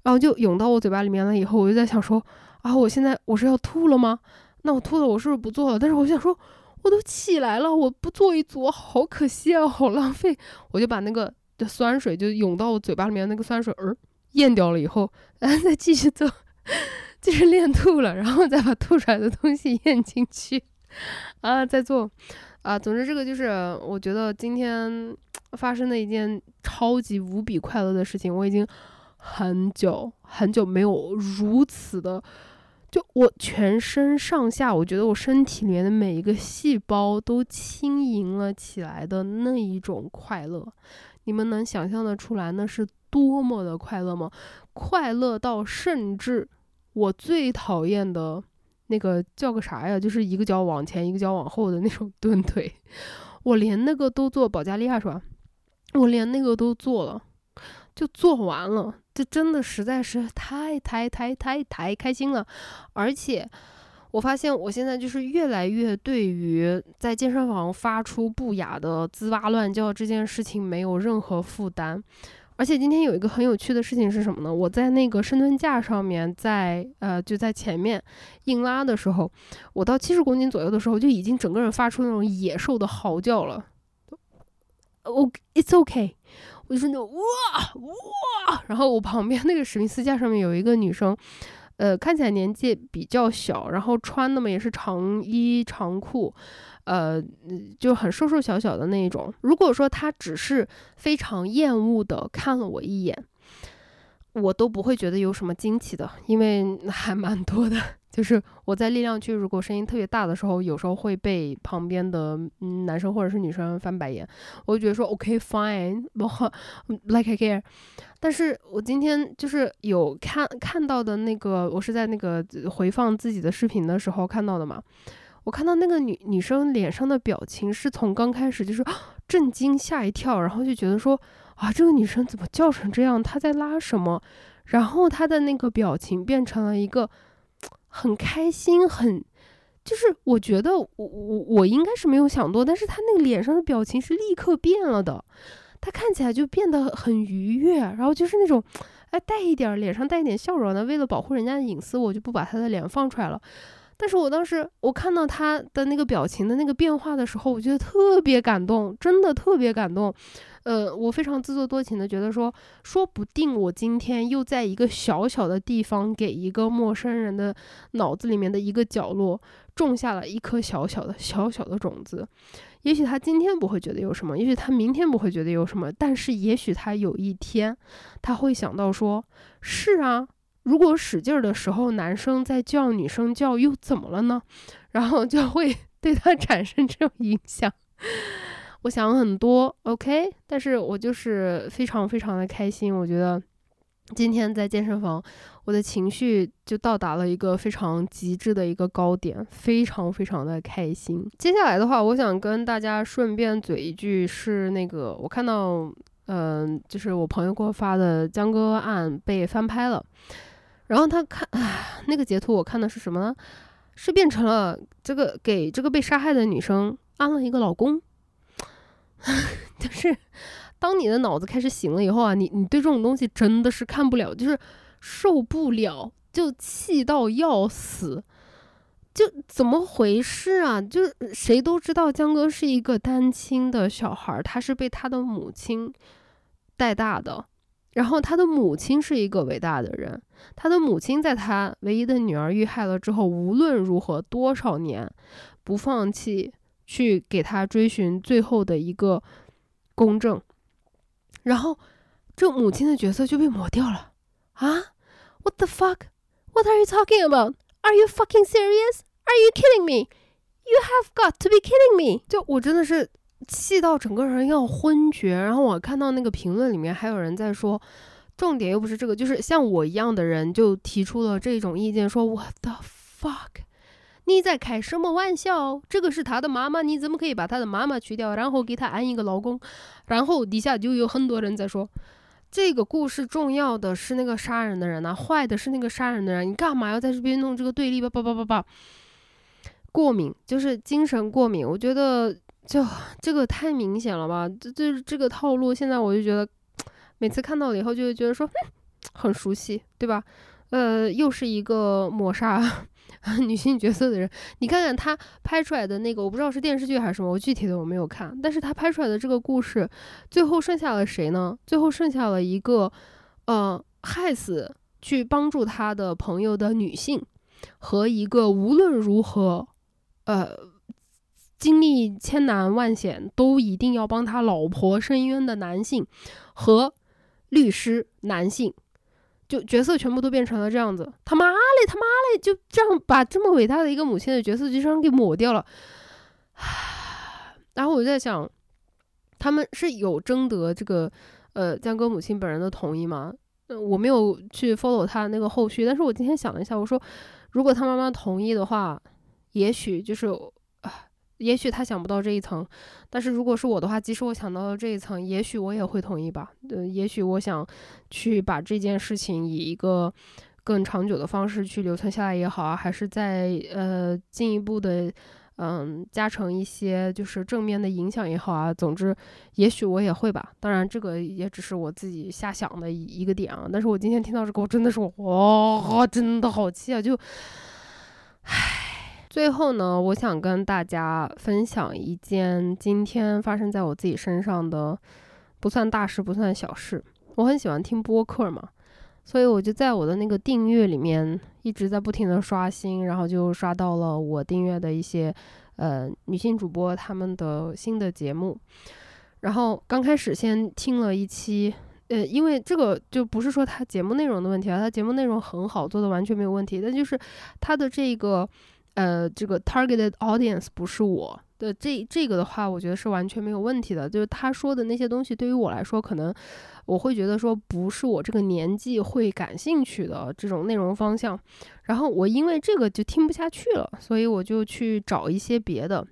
然后就涌到我嘴巴里面了以后，我就在想说啊，我现在我是要吐了吗？那我吐了，我是不是不做了？但是我想说，我都起来了，我不做一组，好可惜啊，好浪费。我就把那个的酸水就涌到我嘴巴里面那个酸水，呃，咽掉了以后，然后再继续做，(laughs) 继续练吐了，然后再把吐出来的东西咽进去，啊，再做，啊，总之这个就是我觉得今天发生的一件超级无比快乐的事情。我已经很久很久没有如此的。就我全身上下，我觉得我身体里面的每一个细胞都轻盈了起来的那一种快乐，你们能想象的出来那是多么的快乐吗？快乐到甚至我最讨厌的那个叫个啥呀？就是一个脚往前，一个脚往后的那种 (laughs) 蹲腿，我连那个都做，保加利亚是吧？我连那个都做了，就做完了。这真的实在是太太太太太开心了，而且我发现我现在就是越来越对于在健身房发出不雅的滋哇乱叫这件事情没有任何负担。而且今天有一个很有趣的事情是什么呢？我在那个深蹲架上面，在呃就在前面硬拉的时候，我到七十公斤左右的时候，就已经整个人发出那种野兽的嚎叫了。o it's OK，我就说那哇哇，然后我旁边那个史密斯架上面有一个女生，呃，看起来年纪比较小，然后穿的嘛也是长衣长裤。呃，就很瘦瘦小小的那一种。如果说他只是非常厌恶的看了我一眼，我都不会觉得有什么惊奇的，因为 (laughs) 还蛮多的。就是我在力量区，如果声音特别大的时候，有时候会被旁边的男生或者是女生翻白眼，我就觉得说 OK fine，like (laughs) I care。但是我今天就是有看看到的那个，我是在那个回放自己的视频的时候看到的嘛。我看到那个女女生脸上的表情是从刚开始就是 (smacks lips) 震惊吓一跳，然后就觉得说啊，这个女生怎么叫成这样？她在拉什么？然后她的那个表情变成了一个很开心，很就是我觉得我我我应该是没有想多，但是他那个脸上的表情是立刻变了的，他看起来就变得很愉悦，然后就是那种哎带一点脸上带一点笑容的，为了保护人家的隐私，我就不把他的脸放出来了。但是我当时我看到他的那个表情的那个变化的时候，我觉得特别感动，真的特别感动。呃，我非常自作多情的觉得说，说不定我今天又在一个小小的地方，给一个陌生人的脑子里面的一个角落种下了一颗小小的小小的种子。也许他今天不会觉得有什么，也许他明天不会觉得有什么，但是也许他有一天他会想到说，是啊。如果使劲儿的时候，男生在叫，女生叫，又怎么了呢？(laughs) 然后就会对他产生这种影响。我想很多，OK，但是我就是非常非常的开心。我觉得今天在健身房，我的情绪就到达了一个非常极致的一个高点，非常非常的开心。接下来的话，我想跟大家顺便嘴一句，是那个我看到，嗯，就是我朋友给我发的江歌案被翻拍了。然后他看，唉，那个截图我看的是什么呢？是变成了这个给这个被杀害的女生安了一个老公。(laughs) 就是当你的脑子开始醒了以后啊，你你对这种东西真的是看不了，就是受不了，就气到要死。就怎么回事啊？就谁都知道江哥是一个单亲的小孩，他是被他的母亲带大的。然后他的母亲是一个伟大的人，他的母亲在他唯一的女儿遇害了之后，无论如何多少年，不放弃去给他追寻最后的一个公正。然后这母亲的角色就被抹掉了啊！What the fuck? What are you talking about? Are you fucking serious? Are you kidding me? You have got to be kidding me! 就我真的是。气到整个人要昏厥，然后我看到那个评论里面还有人在说，重点又不是这个，就是像我一样的人就提出了这种意见，说 What the fuck？你在开什么玩笑？这个是他的妈妈，你怎么可以把他的妈妈去掉，然后给他安一个老公？然后底下就有很多人在说，这个故事重要的是那个杀人的人呐，坏的是那个杀人的人，你干嘛要在这边弄这个对立？叭叭叭叭叭，过敏就是精神过敏，我觉得。就这个太明显了吧？这这这个套路，现在我就觉得，每次看到了以后，就会觉得说很熟悉，对吧？呃，又是一个抹杀 (laughs) 女性角色的人。你看看他拍出来的那个，我不知道是电视剧还是什么，我具体的我没有看。但是他拍出来的这个故事，最后剩下了谁呢？最后剩下了一个，呃，害死去帮助他的朋友的女性，和一个无论如何，呃。经历千难万险都一定要帮他老婆伸冤的男性和律师男性，就角色全部都变成了这样子。他妈嘞，他妈嘞，就这样把这么伟大的一个母亲的角色就这样给抹掉了。然后我在想，他们是有征得这个呃江哥母亲本人的同意吗？嗯，我没有去 follow 他那个后续，但是我今天想了一下，我说如果他妈妈同意的话，也许就是。也许他想不到这一层，但是如果是我的话，即使我想到了这一层，也许我也会同意吧。呃，也许我想去把这件事情以一个更长久的方式去留存下来也好啊，还是在呃进一步的嗯加成一些就是正面的影响也好啊。总之，也许我也会吧。当然，这个也只是我自己瞎想的一个点啊。但是我今天听到这个，我真的是哇，真的好气啊！就，唉，最后呢，我想跟大家分享一件今天发生在我自己身上的，不算大事，不算小事。我很喜欢听播客嘛。所以我就在我的那个订阅里面一直在不停的刷新，然后就刷到了我订阅的一些呃女性主播他们的新的节目。然后刚开始先听了一期，呃，因为这个就不是说他节目内容的问题啊，他节目内容很好，做的完全没有问题，但就是他的这个呃这个 targeted audience 不是我。的这这个的话，我觉得是完全没有问题的。就是他说的那些东西，对于我来说，可能我会觉得说不是我这个年纪会感兴趣的这种内容方向。然后我因为这个就听不下去了，所以我就去找一些别的。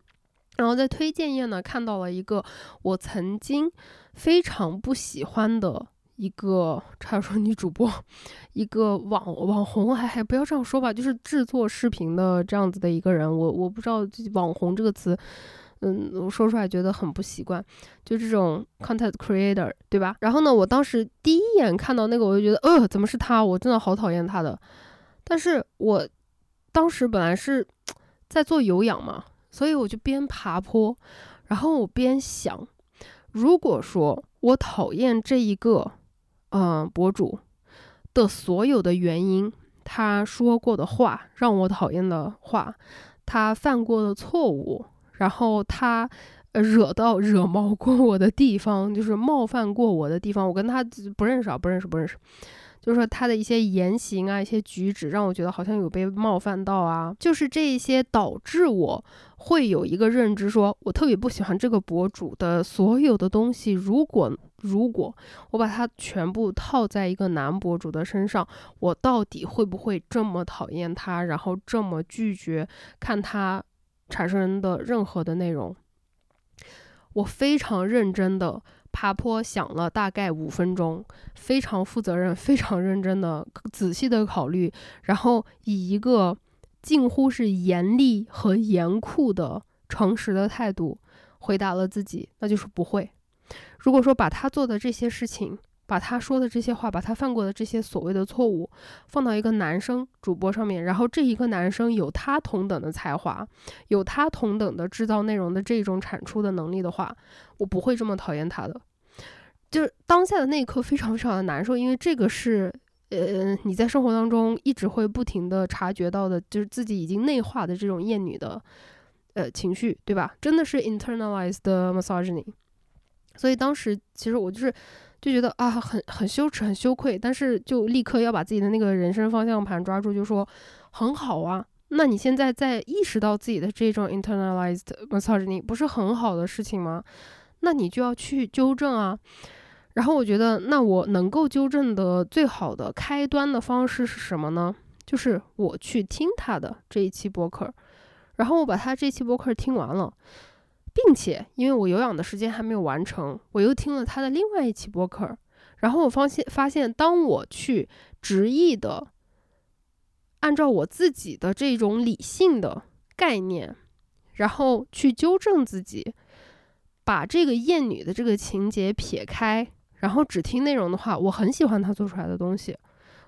然后在推荐页呢，看到了一个我曾经非常不喜欢的。一个差点说女主播，(laughs) 一个网网红，还还不要这样说吧，就是制作视频的这样子的一个人，我我不知道网红这个词，嗯，我说出来觉得很不习惯，就这种 content creator，对吧？然后呢，我当时第一眼看到那个，我就觉得，呃，怎么是他？我真的好讨厌他的。但是我当时本来是在做有氧嘛，所以我就边爬坡，然后我边想，如果说我讨厌这一个。嗯，博主的所有的原因，他说过的话，让我讨厌的话，他犯过的错误，然后他惹到惹毛过我的地方，就是冒犯过我的地方，我跟他不认识啊，不认识，不认识。就是说他的一些言行啊，一些举止，让我觉得好像有被冒犯到啊。就是这一些导致我会有一个认知，说我特别不喜欢这个博主的所有的东西。如果如果我把它全部套在一个男博主的身上，我到底会不会这么讨厌他，然后这么拒绝看他产生的任何的内容？我非常认真的。爬坡想了大概五分钟，非常负责任、非常认真的、仔细的考虑，然后以一个近乎是严厉和严酷的诚实的态度回答了自己，那就是不会。如果说把他做的这些事情，把他说的这些话，把他犯过的这些所谓的错误，放到一个男生主播上面，然后这一个男生有他同等的才华，有他同等的制造内容的这种产出的能力的话，我不会这么讨厌他的。就是当下的那一刻非常非常的难受，因为这个是呃你在生活当中一直会不停的察觉到的，就是自己已经内化的这种厌女的呃情绪，对吧？真的是 internalized misogyny。所以当时其实我就是就觉得啊，很很羞耻，很羞愧，但是就立刻要把自己的那个人生方向盘抓住，就说很好啊。那你现在在意识到自己的这种 internalized misogyny 不是很好的事情吗？那你就要去纠正啊。然后我觉得，那我能够纠正的最好的开端的方式是什么呢？就是我去听他的这一期播客，然后我把他这期播客听完了。并且，因为我有氧的时间还没有完成，我又听了他的另外一期播客，然后我发现，发现当我去执意的按照我自己的这种理性的概念，然后去纠正自己，把这个厌女的这个情节撇开，然后只听内容的话，我很喜欢他做出来的东西，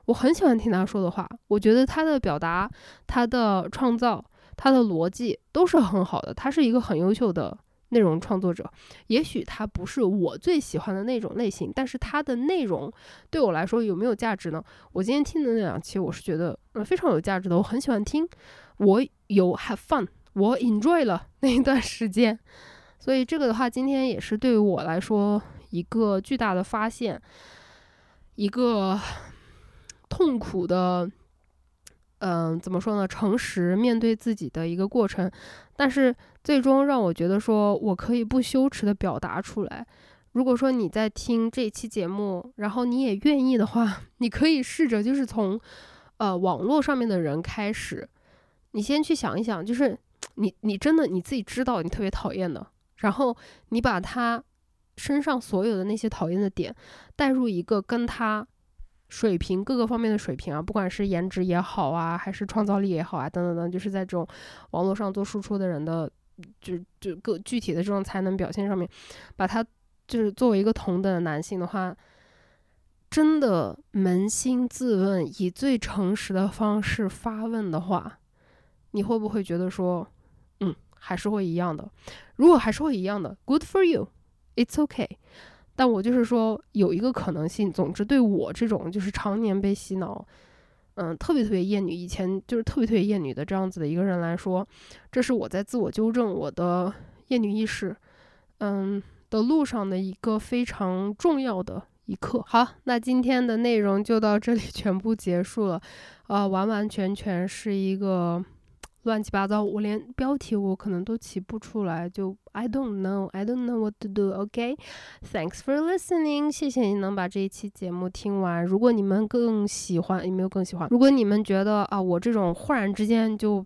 我很喜欢听他说的话，我觉得他的表达、他的创造。他的逻辑都是很好的，他是一个很优秀的内容创作者。也许他不是我最喜欢的那种类型，但是他的内容对我来说有没有价值呢？我今天听的那两期，我是觉得呃非常有价值的，我很喜欢听，我有 have fun，我 enjoy 了那一段时间。所以这个的话，今天也是对于我来说一个巨大的发现，一个痛苦的。嗯，怎么说呢？诚实面对自己的一个过程，但是最终让我觉得说我可以不羞耻的表达出来。如果说你在听这期节目，然后你也愿意的话，你可以试着就是从呃网络上面的人开始，你先去想一想，就是你你真的你自己知道你特别讨厌的，然后你把他身上所有的那些讨厌的点带入一个跟他水平各个方面的水平啊，不管是颜值也好啊，还是创造力也好啊，等等等，就是在这种网络上做输出的人的，就就各具体的这种才能表现上面，把他就是作为一个同等的男性的话，真的扪心自问，以最诚实的方式发问的话，你会不会觉得说，嗯，还是会一样的？如果还是会一样的，Good for you，It's okay。但我就是说，有一个可能性。总之，对我这种就是常年被洗脑，嗯，特别特别厌女，以前就是特别特别厌女的这样子的一个人来说，这是我在自我纠正我的厌女意识，嗯的路上的一个非常重要的一课。好，那今天的内容就到这里全部结束了，啊，完完全全是一个。乱七八糟，我连标题我可能都起不出来，就 I don't know, I don't know what to do. OK, thanks for listening. 谢谢你能把这一期节目听完。如果你们更喜欢，有没有更喜欢？如果你们觉得啊，我这种忽然之间就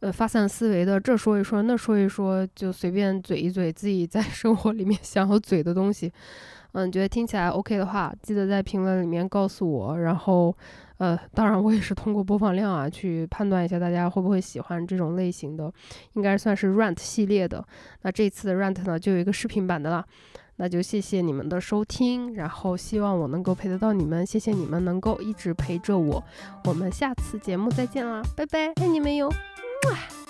呃发散思维的，这说一说，那说一说，就随便嘴一嘴自己在生活里面想要嘴的东西，嗯，觉得听起来 OK 的话，记得在评论里面告诉我，然后。呃，当然，我也是通过播放量啊去判断一下大家会不会喜欢这种类型的，应该算是 rant 系列的。那这次的 rant 呢，就有一个视频版的了。那就谢谢你们的收听，然后希望我能够陪得到你们，谢谢你们能够一直陪着我。我们下次节目再见啦，拜拜，爱你们哟，么。(smacks lips)